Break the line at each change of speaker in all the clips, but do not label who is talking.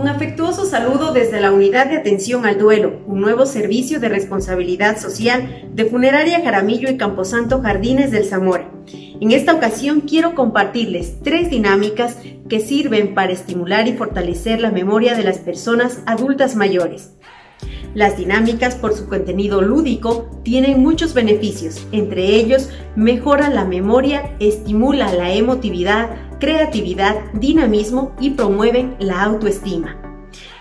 Un afectuoso saludo desde la Unidad de Atención al Duelo, un nuevo servicio de responsabilidad social de Funeraria Jaramillo y Camposanto Jardines del Zamora. En esta ocasión quiero compartirles tres dinámicas que sirven para estimular y fortalecer la memoria de las personas adultas mayores. Las dinámicas, por su contenido lúdico, tienen muchos beneficios. Entre ellos, mejora la memoria, estimula la emotividad, creatividad, dinamismo y promueven la autoestima.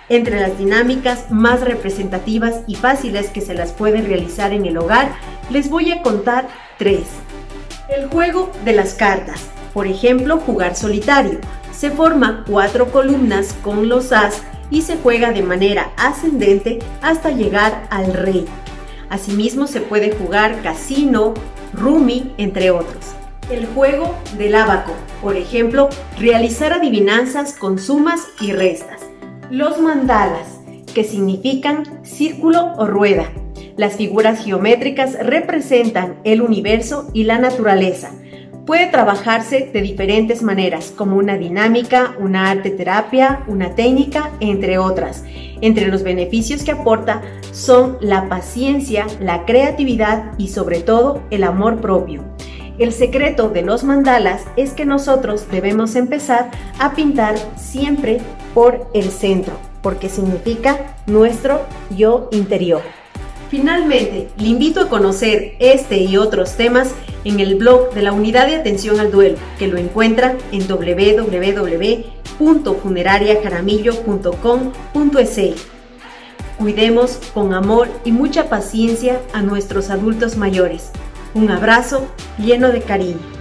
Entre las dinámicas más representativas y fáciles que se las puede realizar en el hogar, les voy a contar tres. El juego de las cartas. Por ejemplo, jugar solitario. Se forma cuatro columnas con los as y se juega de manera ascendente hasta llegar al rey. Asimismo se puede jugar casino, rumi, entre otros. El juego del abaco, por ejemplo, realizar adivinanzas con sumas y restas. Los mandalas, que significan círculo o rueda. Las figuras geométricas representan el universo y la naturaleza. Puede trabajarse de diferentes maneras, como una dinámica, una arte terapia, una técnica, entre otras. Entre los beneficios que aporta son la paciencia, la creatividad y sobre todo el amor propio. El secreto de los mandalas es que nosotros debemos empezar a pintar siempre por el centro, porque significa nuestro yo interior. Finalmente, le invito a conocer este y otros temas en el blog de la Unidad de Atención al Duelo, que lo encuentra en www.funerariajaramillo.com.es. Cuidemos con amor y mucha paciencia a nuestros adultos mayores. Un abrazo lleno de cariño.